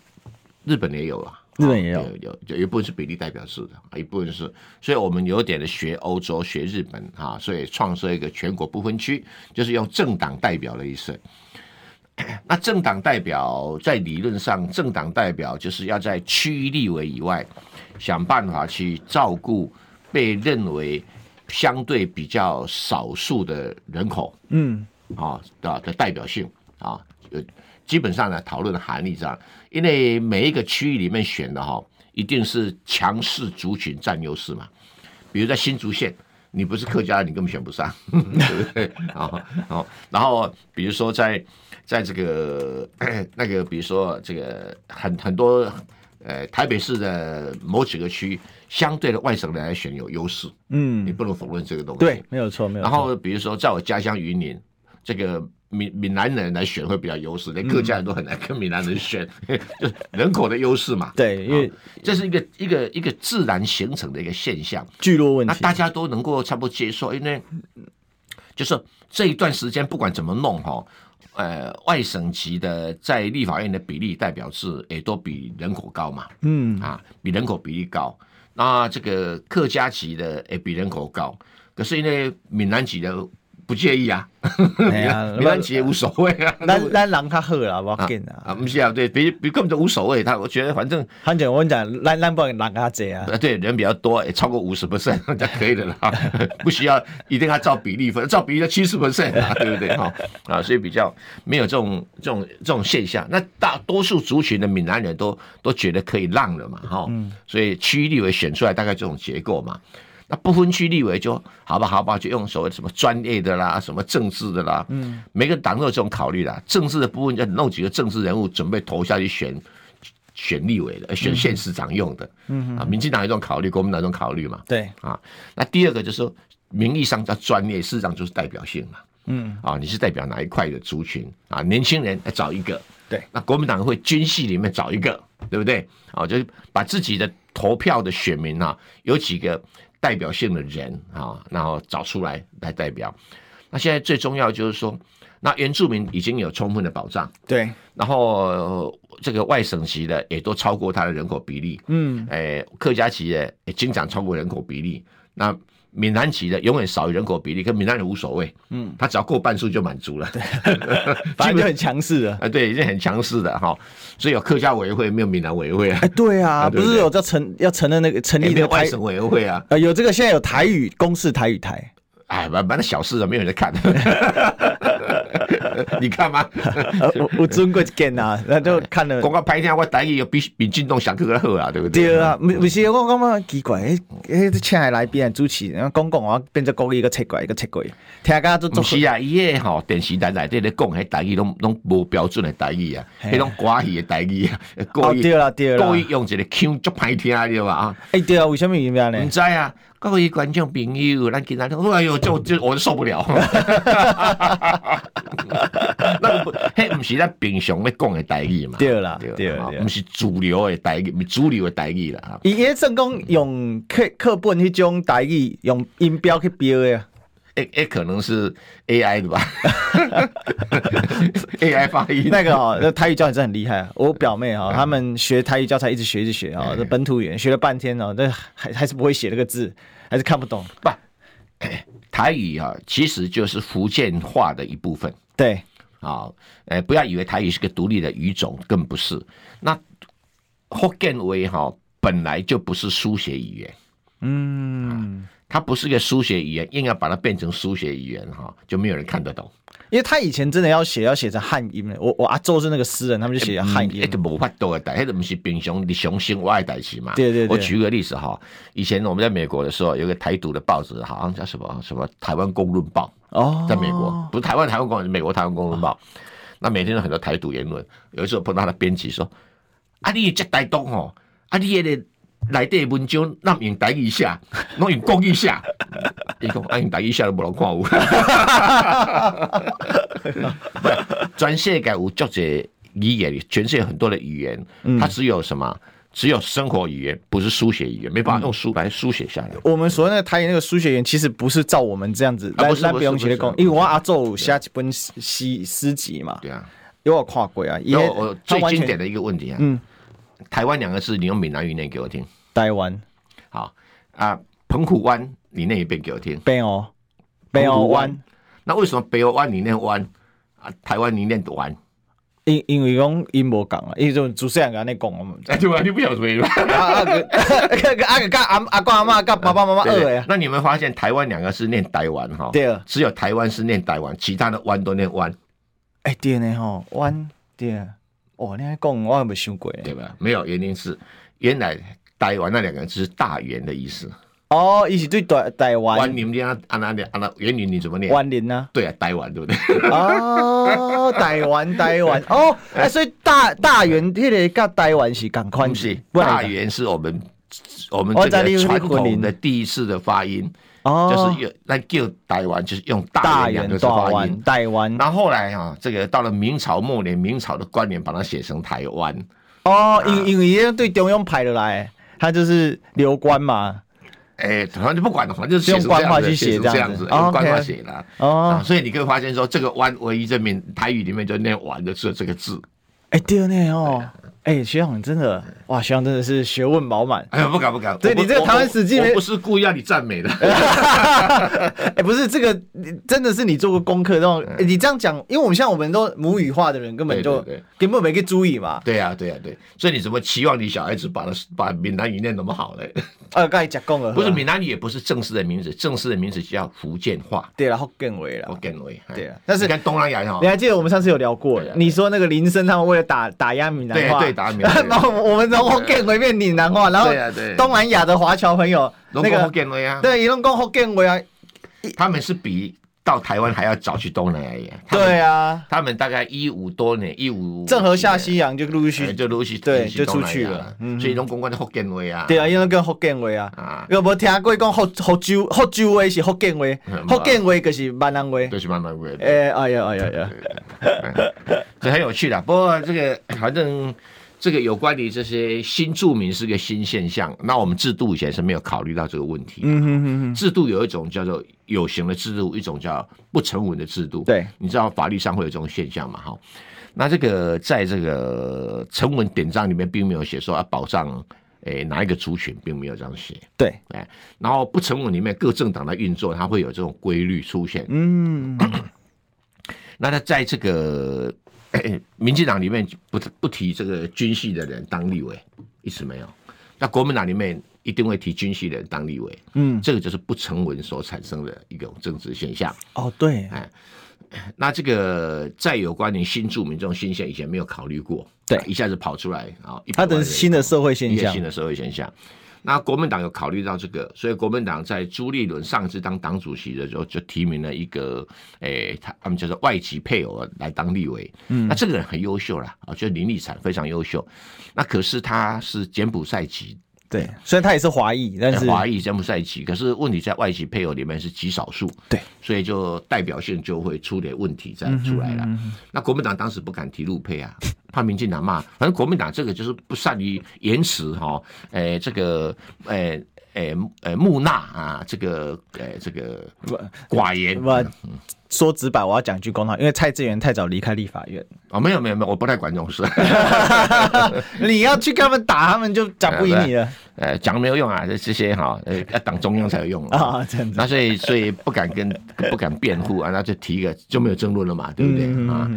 日本也有啊，日本也有，有有一部分是比例代表制的，一部分是，所以我们有点的学欧洲、学日本啊，所以创设一个全国不分区，就是用政党代表的意思。*coughs* 那政党代表在理论上，政党代表就是要在区域立委以外，想办法去照顾被认为相对比较少数的人口，嗯，啊的的代表性啊，基本上呢，讨论的含义这样。因为每一个区域里面选的哈，一定是强势族群占优势嘛。比如在新竹县，你不是客家，你根本选不上，*laughs* 对不对？啊，好，然后比如说在在这个 *coughs* 那个，比如说这个很很多呃台北市的某几个区，相对的外省人来选有优势，嗯，你不能否认这个东西。对，没有错，没有错。然后比如说在我家乡云林，这个。闽闽南人来选会比较优势，连客家人都很难跟闽南人选，嗯、*laughs* 就人口的优势嘛。对，因为这是一个一个一个自然形成的一个现象，聚落问题，那大家都能够差不多接受，因为就是这一段时间不管怎么弄哈，呃，外省籍的在立法院的比例代表制也都比人口高嘛，嗯。啊，比人口比例高，那这个客家籍的也比人口高，可是因为闽南籍的。不介意啊，*laughs* 没关系，无所谓啊。咱咱人较好啦，我紧啊。啊，不是啊，对，比比根本就无所谓。他我觉得反正，反正我跟你讲，咱咱不人较济啊。*laughs* 对，人比较多，也超过五十 percent *laughs* 就可以的啦，不需要一定要照比例分，照比例的七十 percent 对不对？哈啊，所以比较没有这种这种这种现象。那大多数族群的闽南人都都觉得可以让了嘛，哈。所以区域立委选出来大概这种结构嘛。那不分区立委就好吧，好吧，就用所谓什么专业的啦，什么政治的啦，嗯，每个党都有这种考虑啦。政治的部分就弄几个政治人物准备投下去选选立委的，选县市长用的，嗯啊，民进党有这种考虑，国民党有这种考虑嘛，对啊。那第二个就是说名义上叫专业，事实上就是代表性嘛，嗯，啊，你是代表哪一块的族群啊？年轻人来找一个，对，那国民党会军系里面找一个，对不对？啊，就是把自己的投票的选民啊，有几个代表性的人啊，然后找出来来代表。那现在最重要就是说，那原住民已经有充分的保障，对，然后这个外省籍的也都超过他的人口比例，嗯，诶，客家籍的也经常超过人口比例，那。闽南籍的永远少于人口比例，跟闽南人无所谓，嗯，他只要过半数就满足了，对，反正就很强势的，*laughs* 啊，对，已经很强势的哈，所以有客家委员会，没有闽南委员会啊，哎，对啊，*laughs* 不是有叫成要成立那个成立的外省委员会啊，有这个现在有台语公示台语台，哎，反正小事啊，没有人看。*laughs* *laughs* 你看吗？*laughs* 我我尊贵见啊，那就看了。广告拍一下，我台语又比比进动响更好啊，对不对？对啊，不不是我感觉奇怪，诶诶，请来来宾主持，然后讲讲话变成国语一个奇怪一个奇怪，听家都不是啊，伊个吼电视台内底咧讲迄台语拢拢无标准的台语啊，迄种寡语的台语啊，故意对啦对啦，故意用一个腔足歹听对吧？啊，诶对啊，为什么原因呢？唔知啊。各位观众朋友，咱今仔讲，哎呦，就就我就受不了。*laughs* 那个不，迄不是咱平常咧讲的台语嘛？对啦，对啦，不是主流的台语，不是主流的台语啦。伊迄算讲用课课本迄种代语，用音标去标的啊。诶诶，可能是 AI 的吧？AI *laughs* 发音那个哦，那台语教材真的很厉害啊！我表妹哈，他们学台语教材一直学一直学啊，这本土语言学了半天哦，但还还是不会写那个字，还是看不懂。不，台语啊，其实就是福建话的一部分。对，啊，哎，不要以为台语是个独立的语种，更不是。那福建话哈，本来就不是书写语言。嗯。它不是个书写语言，硬要把它变成书写语言哈，就没有人看得懂。因为他以前真的要写，要写成汉音。我我阿周是那个诗人，他们就写汉音。那个无法度的代，那个不是平常你雄心我的代志嘛？对对对。我举个例子哈，以前我们在美国的时候，有个台独的报纸，好像叫什么什么《台湾公论报》哦，在美国不是台湾台湾公论，美国台湾公论报。那每天有很多台独言论。有一次我碰到他的编辑说：“啊，你这台独哦，啊，你那个。”来的文章那用台语写，*laughs* 那用国语写。伊讲啊，用台语写都无人看有。*laughs* 全世界有足侪语言，全世界很多的语言，它只有什么？只有生活语言，不是书写语言，没办法用书来书写下来。我们所谓那个台语那个书写语言，其实不是照我们这样子。不是不是不是，因为我阿祖写几本诗诗集嘛。对啊，有我看过啊。有我最经典的一个问题啊。嗯。台湾两个字，你用闽南语念给我听。台湾，好啊，澎湖湾，你念一遍给我听。北欧，北欧湾。那为什么北欧湾你念湾啊？台湾你念湾？因因为讲因无共啊，因为种主持人跟你讲啊嘛。哎，*laughs* 对啊，你不晓得吗？啊个啊个阿阿公阿妈跟爸爸妈妈二呀。那你们发现台湾两个是念台湾哈？对啊。只有台湾是念台湾，其他的湾都念湾。哎，对呢吼，湾对。哦，你还讲我还没有想过？对吧？没有，原因是原来台湾那两个字是大圆的意思。哦，意思对台台湾。湾林这样按那念按那原林你怎么念？湾林呢？对啊，台湾对不对？哦，台湾台湾 *laughs* 哦，哎，所以大大圆迄个跟台湾是同款是？大圆是我们我们这个传统的第一次的发音。哦，就是用来叫台湾，就是用大元的发音，台湾。然后后来啊，这个到了明朝末年，明朝的官员把它写成台湾。哦，因因为对中央派的来，他就是流官嘛。哎，反正就不管了，反正就是用官话去写这样子，用官话写的。哦，所以你可以发现说，这个湾唯一证明台语里面就念完的是这个字。哎，对呢哦。哎、欸，学长真的哇，学长真的是学问饱满。哎呀，不敢不敢。对你这个台湾史记，我不是故意让你赞美的。*laughs* 哎、欸，不是这个，真的是你做过功课，然后、欸、你这样讲，因为我们像我们都母语化的人，根本就根本没个注意嘛。对呀、啊，对呀、啊，对。所以你怎么期望你小孩子把把闽南语念那么好嘞？*laughs* 呃、啊，刚才讲过了，不是闽南语也不是正式的名字，正式的名字叫福建话。对了，福建话了，福建话。对啊，但是你看东南亚哈，你还记得我们上次有聊过？你说那个林森他们为了打打压闽南话，对打闽南话。我们从福建回变闽南话，然后东南亚的华侨朋友那个对，伊拢讲福建话啊，他们是比到台湾还要早去东南亚。对啊，他们大概一五多年，一五郑和下西洋就陆续就陆续对就出去了，所以拢讲讲的福建话啊。对啊，因为讲福建话啊。啊，有无听过讲福福州福州话是福建话，福建话就是闽南话，就是闽南话。哎，哎呀，哎呀呀，*laughs* *laughs* 这很有趣的。不过这个反正。这个有关于这些新住民是个新现象，那我们制度以前是没有考虑到这个问题。嗯哼哼哼。制度有一种叫做有形的制度，一种叫不成文的制度。对，你知道法律上会有这种现象嘛？哈，那这个在这个成文典章里面并没有写说要保障诶哪一个族群，并没有这样写。对，哎，然后不成文里面各政党的运作，它会有这种规律出现。嗯，*coughs* 那它在这个。*coughs* 民进党里面不不提这个军系的人当立委，一直没有。那国民党里面一定会提军系的人当立委，嗯，这个就是不成文所产生的一种政治现象。哦，对，哎，那这个在有关于新住民这种新现象，以前没有考虑过，对，一下子跑出来啊，它的新的社会现象，新的社会现象。那国民党有考虑到这个，所以国民党在朱立伦上次当党主席的时候，就提名了一个，诶、欸，他他们叫做外籍配偶来当立委。嗯，那这个人很优秀啦，啊，就林立产非常优秀。那可是他是柬埔寨籍。对，虽然他也是华裔，但是华裔柬埔寨籍，可是问题在外籍配偶里面是极少数，对，所以就代表性就会出点问题再出来了。嗯嗯、那国民党当时不敢提陆配啊，*laughs* 怕民进党骂，反正国民党这个就是不善于言辞哈，诶、欸，这个诶。欸诶诶，木讷啊，这个诶，这个寡言。我说直白，我要讲句公道，因为蔡志元太早离开立法院。哦，没有没有没有，我不太管这种事。*laughs* *laughs* 你要去跟他们打，他们就讲不赢你了。呃，讲没有用啊，这这些哈，呃，要党中央才有用啊。这样子。那所以所以不敢跟不敢辩护啊，那就提一个就没有争论了嘛，对不对啊？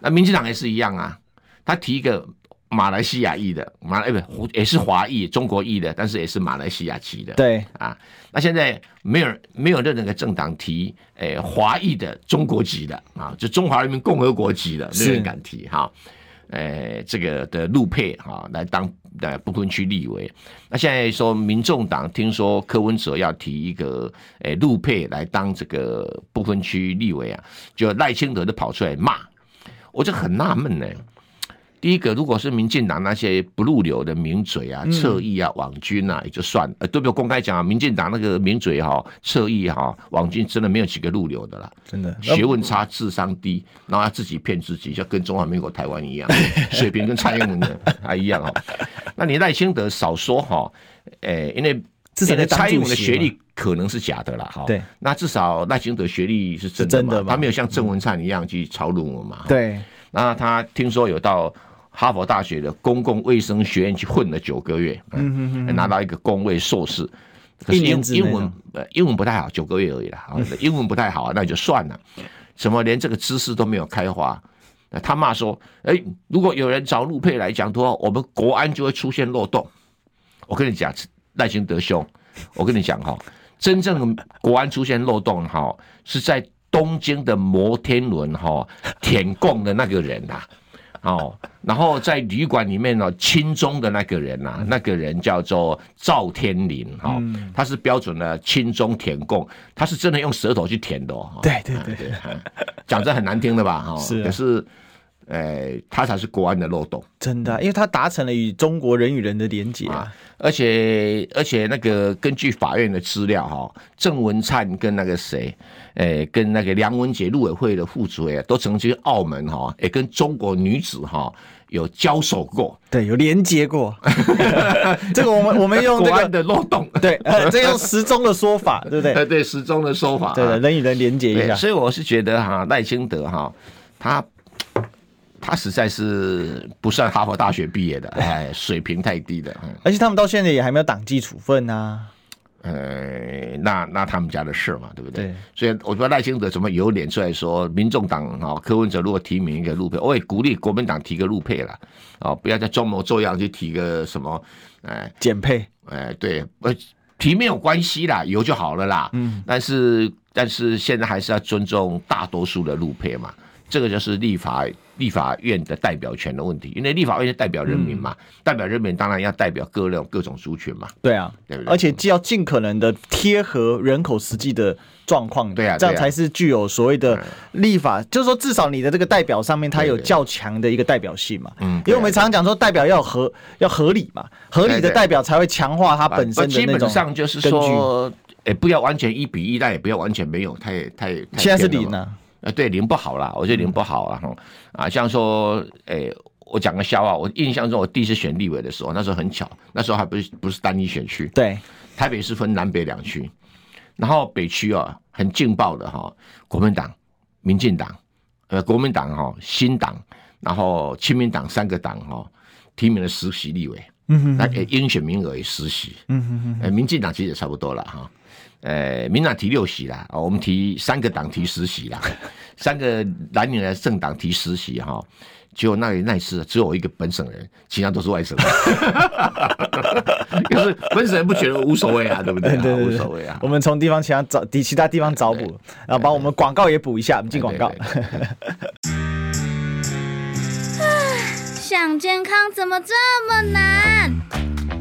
那民进党也是一样啊，他提一个。马来西亚裔的马来不也是华裔中国裔的，但是也是马来西亚籍的。对啊，那现在没有没有任何一个政党提诶华裔的中国籍的啊，就中华人民共和国籍的没人敢提哈。诶、欸，这个的陆配哈来当呃不分区立委。那现在说民众党听说柯文哲要提一个诶陆配来当这个不分区立委啊，就赖清德就跑出来骂，我就很纳闷呢。第一个，如果是民进党那些不入流的名嘴啊、侧翼啊、网军啊，也就算了，呃，都不要公开讲啊。民进党那个名嘴哈、侧翼哈、网军，真的没有几个入流的啦，真的，学问差、智商低，然后他自己骗自己，就跟中华民国台湾一样，*laughs* 水平跟蔡英文的还 *laughs* 一样哦。那你赖清德少说哈，诶，因为至少蔡英文的学历可能是假的啦，哈。对，那至少赖清德学历是真的嘛？他没有像郑文灿一样去抄论文嘛？对，那他听说有到。哈佛大学的公共卫生学院去混了九个月，嗯拿到一个公卫硕士，可是英英文呃英文不太好，九个月而已啦，*laughs* 英文不太好，那就算了，怎么连这个知识都没有开花？他骂说，哎，如果有人找陆配来讲的话，我们国安就会出现漏洞。我跟你讲，赖清德兄，我跟你讲哈，真正的国安出现漏洞哈，是在东京的摩天轮哈舔供的那个人呐。哦，然后在旅馆里面呢，亲中的那个人呐、啊，那个人叫做赵天林，哈、哦，他是标准的亲中舔供，他是真的用舌头去舔的哦。对对对，讲这很难听的吧？哈，是，可是。诶、欸，他才是国安的漏洞，真的，因为他达成了与中国人与人的连结啊，而且而且那个根据法院的资料哈，郑文灿跟那个谁，诶、欸，跟那个梁文杰陆委会的副主委都曾经澳门哈，也跟中国女子哈有交手过，对，有连接过，*laughs* *laughs* 这个我们我们用这个的漏洞，对，呃，这用时钟的说法，对不对？*laughs* 对，时钟的说法，对，人与人连接一下，所以我是觉得哈，赖清德哈，他。他实在是不算哈佛大学毕业的，哎，水平太低的。而且他们到现在也还没有党纪处分呐、啊。呃，那那他们家的事嘛，对不对？对。所以我觉得赖清德怎么有脸出来说，民众党啊，柯文哲如果提名一个陆配，我也鼓励国民党提个陆配了，哦，不要再装模作样去提个什么，哎，减配，哎，对，呃，提没有关系啦，有就好了啦。嗯。但是但是现在还是要尊重大多数的陆配嘛。这个就是立法立法院的代表权的问题，因为立法院是代表人民嘛，嗯、代表人民当然要代表各种各种族群嘛。对啊，对不对？而且既要尽可能的贴合人口实际的状况，对啊，这样才是具有所谓的立法，就是说至少你的这个代表上面它有较强的一个代表性嘛。嗯，因为我们常常讲说代表要合要合理嘛，合理的代表才会强化它本身的那种。基本上就是说，哎，不要完全一比一，但也不要完全没有，太太。现在是零呢。呃，对，零不好啦，我觉得零不好啊，啊，像说，诶，我讲个笑话，我印象中我第一次选立委的时候，那时候很巧，那时候还不是不是单一选区，对，台北是分南北两区，然后北区啊很劲爆的哈，国民党、民进党，呃，国民党哈新党，然后亲民党三个党哈提名了十席立委，嗯哼，那应选名额也十席，嗯哼哼，民进党其实也差不多了哈。呃，民党提六席啦，哦我们提三个党提十席啦，*laughs* 三个蓝营的政党提十席哈，结果那那一次只有我一个本省人，其他都是外省人，*laughs* 可是本省人不觉得无所谓啊，*laughs* 对不对？对，无所谓啊。我们从地方其他找，其其他地方找补，然后把我们广告也补一下，我们进广告。想健康怎么这么难？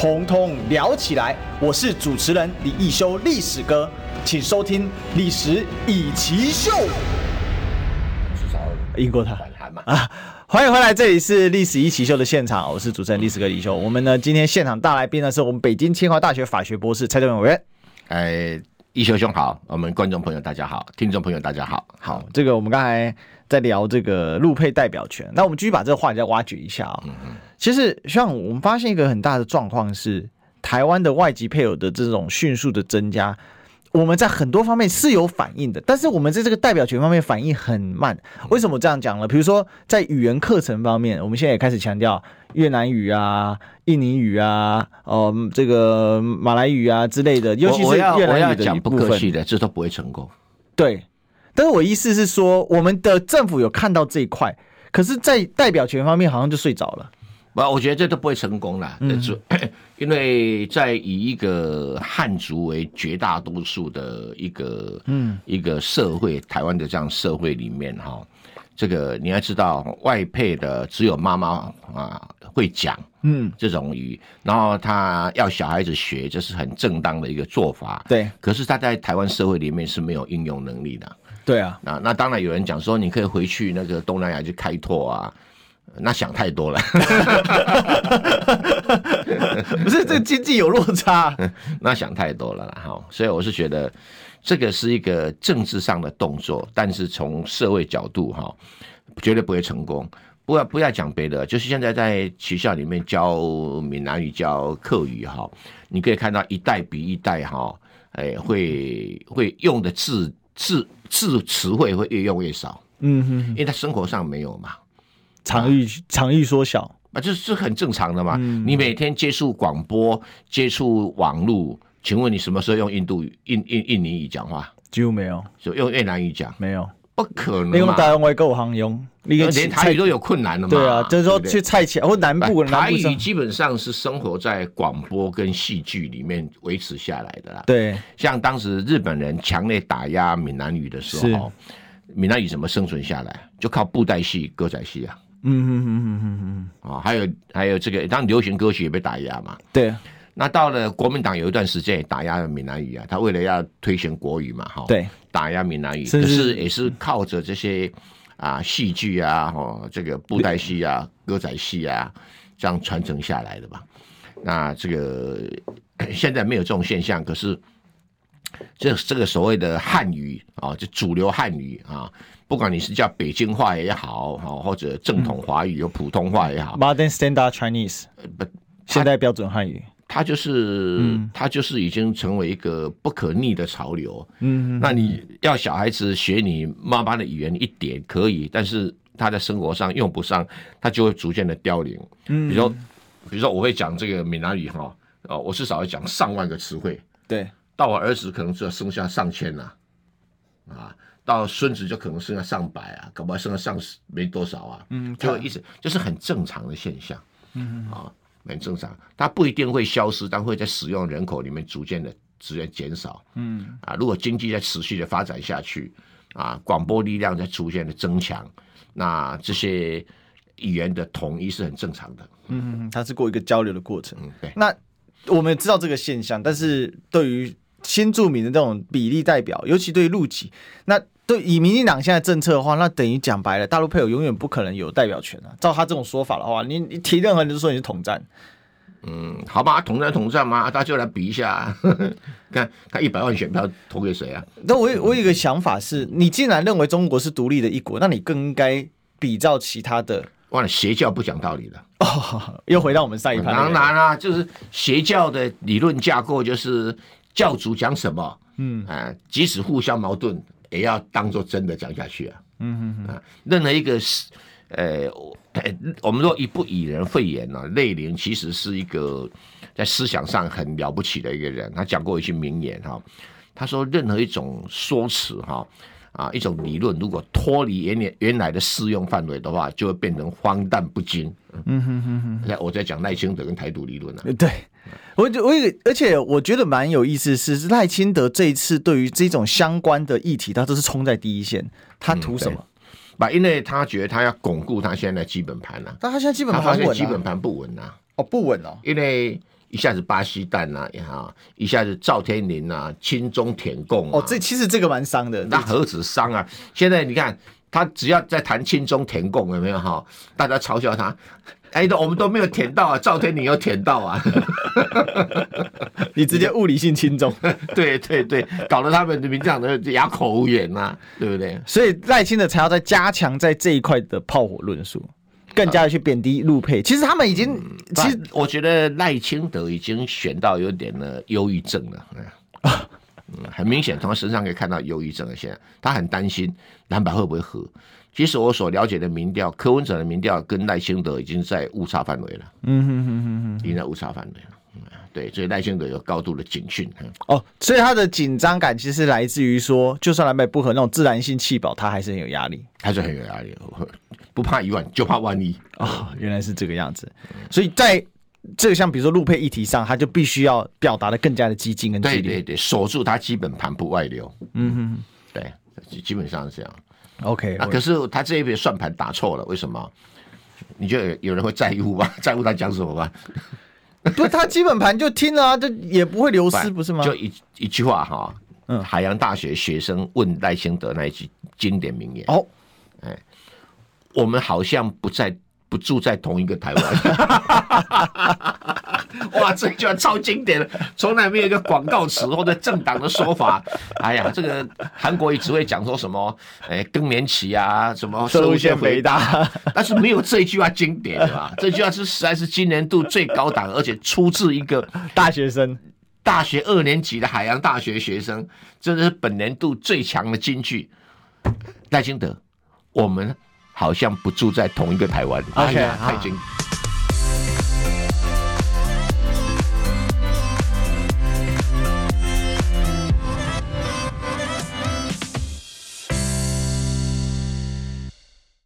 通通聊起来！我是主持人李一修，历史哥，请收听《历史以奇秀》。至少赢过他啊！欢迎回来，这里是《历史一起秀》的现场，我是主持人历史哥李修。我们呢，今天现场大来宾呢，是我们北京清华大学法学博士蔡正元委员。哎，易修兄好，我们观众朋友大家好，听众朋友大家好。好，这个我们刚才在聊这个陆配代表权，那我们继续把这个话题再挖掘一下啊、哦。嗯其实，像我们发现一个很大的状况是，台湾的外籍配偶的这种迅速的增加，我们在很多方面是有反应的，但是我们在这个代表权方面反应很慢。为什么这样讲呢？比如说，在语言课程方面，我们现在也开始强调越南语啊、印尼语啊、哦、呃，这个马来语啊之类的，尤其是越南语讲不客气的，这都不会成功。对，但是我意思是说，我们的政府有看到这一块，可是，在代表权方面好像就睡着了。我觉得这都不会成功了，嗯、因为在以一个汉族为绝大多数的一个嗯一个社会，台湾的这样社会里面哈，这个你要知道，外配的只有妈妈啊会讲嗯这种语，然后他要小孩子学，这是很正当的一个做法。对，可是他在台湾社会里面是没有应用能力的。对啊，那那当然有人讲说，你可以回去那个东南亚去开拓啊。那想太多了，*laughs* 不是这经济有落差，*laughs* 那想太多了啦哈。所以我是觉得这个是一个政治上的动作，但是从社会角度哈，绝对不会成功。不要不要讲别的，就是现在在学校里面教闽南语、教客语哈，你可以看到一代比一代哈，哎，会会用的字字字词汇会越用越少，嗯哼，因为他生活上没有嘛。场域场域缩小啊，这是很正常的嘛。嗯、你每天接触广播、接触网络，请问你什么时候用印度语、印印印尼语讲话？几乎没有。就用越南语讲？没有，不可能。你用台湾话够行用，连台语都有困难了嘛。对啊，就是说去菜市或南部的台语基本上是生活在广播跟戏剧里面维持下来的啦。对，像当时日本人强烈打压闽南语的时候，闽南语怎么生存下来？就靠布袋戏、歌仔戏啊。嗯嗯嗯嗯嗯嗯啊，还有还有这个，当流行歌曲也被打压嘛。对，那到了国民党有一段时间也打压闽南语啊，他为了要推行国语嘛，哈。对，打压闽南语，可是也是靠着这些啊戏剧啊，哦这个布袋戏啊、歌仔戏啊，这样传承下来的吧。那这个 *coughs* 现在没有这种现象，可是这这个所谓的汉语啊，就主流汉语啊。不管你是叫北京话也好，哈，或者正统华语有普通话也好，Modern Standard Chinese，不，现代标准汉语，它就是，嗯、它就是已经成为一个不可逆的潮流。嗯，那你要小孩子学你妈妈的语言一点可以，但是他在生活上用不上，他就会逐渐的凋零。嗯，比如说，比如说我会讲这个闽南语哈，哦，我至少要讲上万个词汇。对，到我儿子可能只要剩下上千了，啊，到孙子就可能剩下上百啊，搞不好剩下上十没多少啊。嗯，就意思就是很正常的现象。嗯啊，很正常，它不一定会消失，但会在使用人口里面逐渐的资源减少。嗯啊，如果经济在持续的发展下去。啊，广播力量在逐渐的增强，那这些语言的统一是很正常的。嗯，它是过一个交流的过程。嗯，对。那我们知道这个现象，但是对于新住民的这种比例代表，尤其对于陆籍，那对以民进党现在政策的话，那等于讲白了，大陆配偶永远不可能有代表权啊。照他这种说法的话，你你提任何人都说你是统战。嗯，好吧，统战统战嘛，大家就来比一下，*laughs* 看他一百万选票投给谁啊？那我有我有一个想法是，你既然认为中国是独立的一国，那你更应该比照其他的。忘了邪教不讲道理了哦，*laughs* 又回到我们上一盘。当然啦，就是邪教的理论架构就是教主讲什么，嗯啊，即使互相矛盾，也要当做真的讲下去啊。嗯嗯嗯啊，任何一个是。呃，我们说一不以人废言呢，类陵其实是一个在思想上很了不起的一个人。他讲过一句名言哈，他说任何一种说辞哈啊一种理论，如果脱离原原原来的适用范围的话，就会变成荒诞不经。嗯哼哼哼，那我在讲赖清德跟台独理论呢。对，我我而且我觉得蛮有意思的是，赖清德这一次对于这种相关的议题，他都是冲在第一线，他图什么？嗯吧，因为他觉得他要巩固他现在的基本盘呐、啊，但他现在基本盘、啊、发现基本盘不稳呐、啊，哦不稳哦，因为一下子巴西蛋呐，哈，一下子赵天麟呐，亲中舔共哦，这其实这个蛮伤的，那何止伤啊！现在你看他只要在谈亲中舔共有没有哈？大家嘲笑他。哎，都我们都没有舔到啊！赵天你有舔到啊！*laughs* 你直接物理性轻重，对对对，搞得他们的民进党的哑口无言呐、啊，对不对？所以赖清德才要再加强在这一块的炮火论述，更加的去贬低陆配。其实他们已经，嗯、其实我觉得赖清德已经选到有点呢忧郁症了，*laughs* 嗯，很明显从他身上可以看到忧郁症了现在，他很担心蓝白会不会合。其实我所了解的民调，柯文哲的民调跟赖清德已经在误差范围了。嗯哼哼哼哼，已经在误差范围了。嗯，对，所以赖清德有高度的警讯。哦，所以他的紧张感其实来自于说，就算蓝白不合那种自然性气保，他还是很有压力，还是很有压力。不怕一万，就怕万一。哦，原来是这个样子。所以在这个像比如说陆配议题上，他就必须要表达的更加的激进跟激烈。对对对，守住他基本盘不外流。嗯哼，对，基本上是这样。OK，啊，可是他这一笔算盘打错了，为什么？你觉得有人会在乎吗？*laughs* 在乎他讲什么吗？*laughs* 不是，他基本盘就听了啊，这也不会流失，不是吗？就一一句话哈，嗯，海洋大学学生问赖清德那一句经典名言哦，哎，我们好像不在。不住在同一个台湾，*laughs* 哇，这句话超经典的，从来没有一个广告词或者政党的说法。哎呀，这个韩国瑜只会讲说什么，哎，更年期啊，什么摄护腺肥大，但是没有这一句话经典的吧？这句话是实在是今年度最高档，而且出自一个大学生，大学二年级的海洋大学学生，真的是本年度最强的金句。赖清德，我们。好像不住在同一个台湾，而且 Okay, 他已经。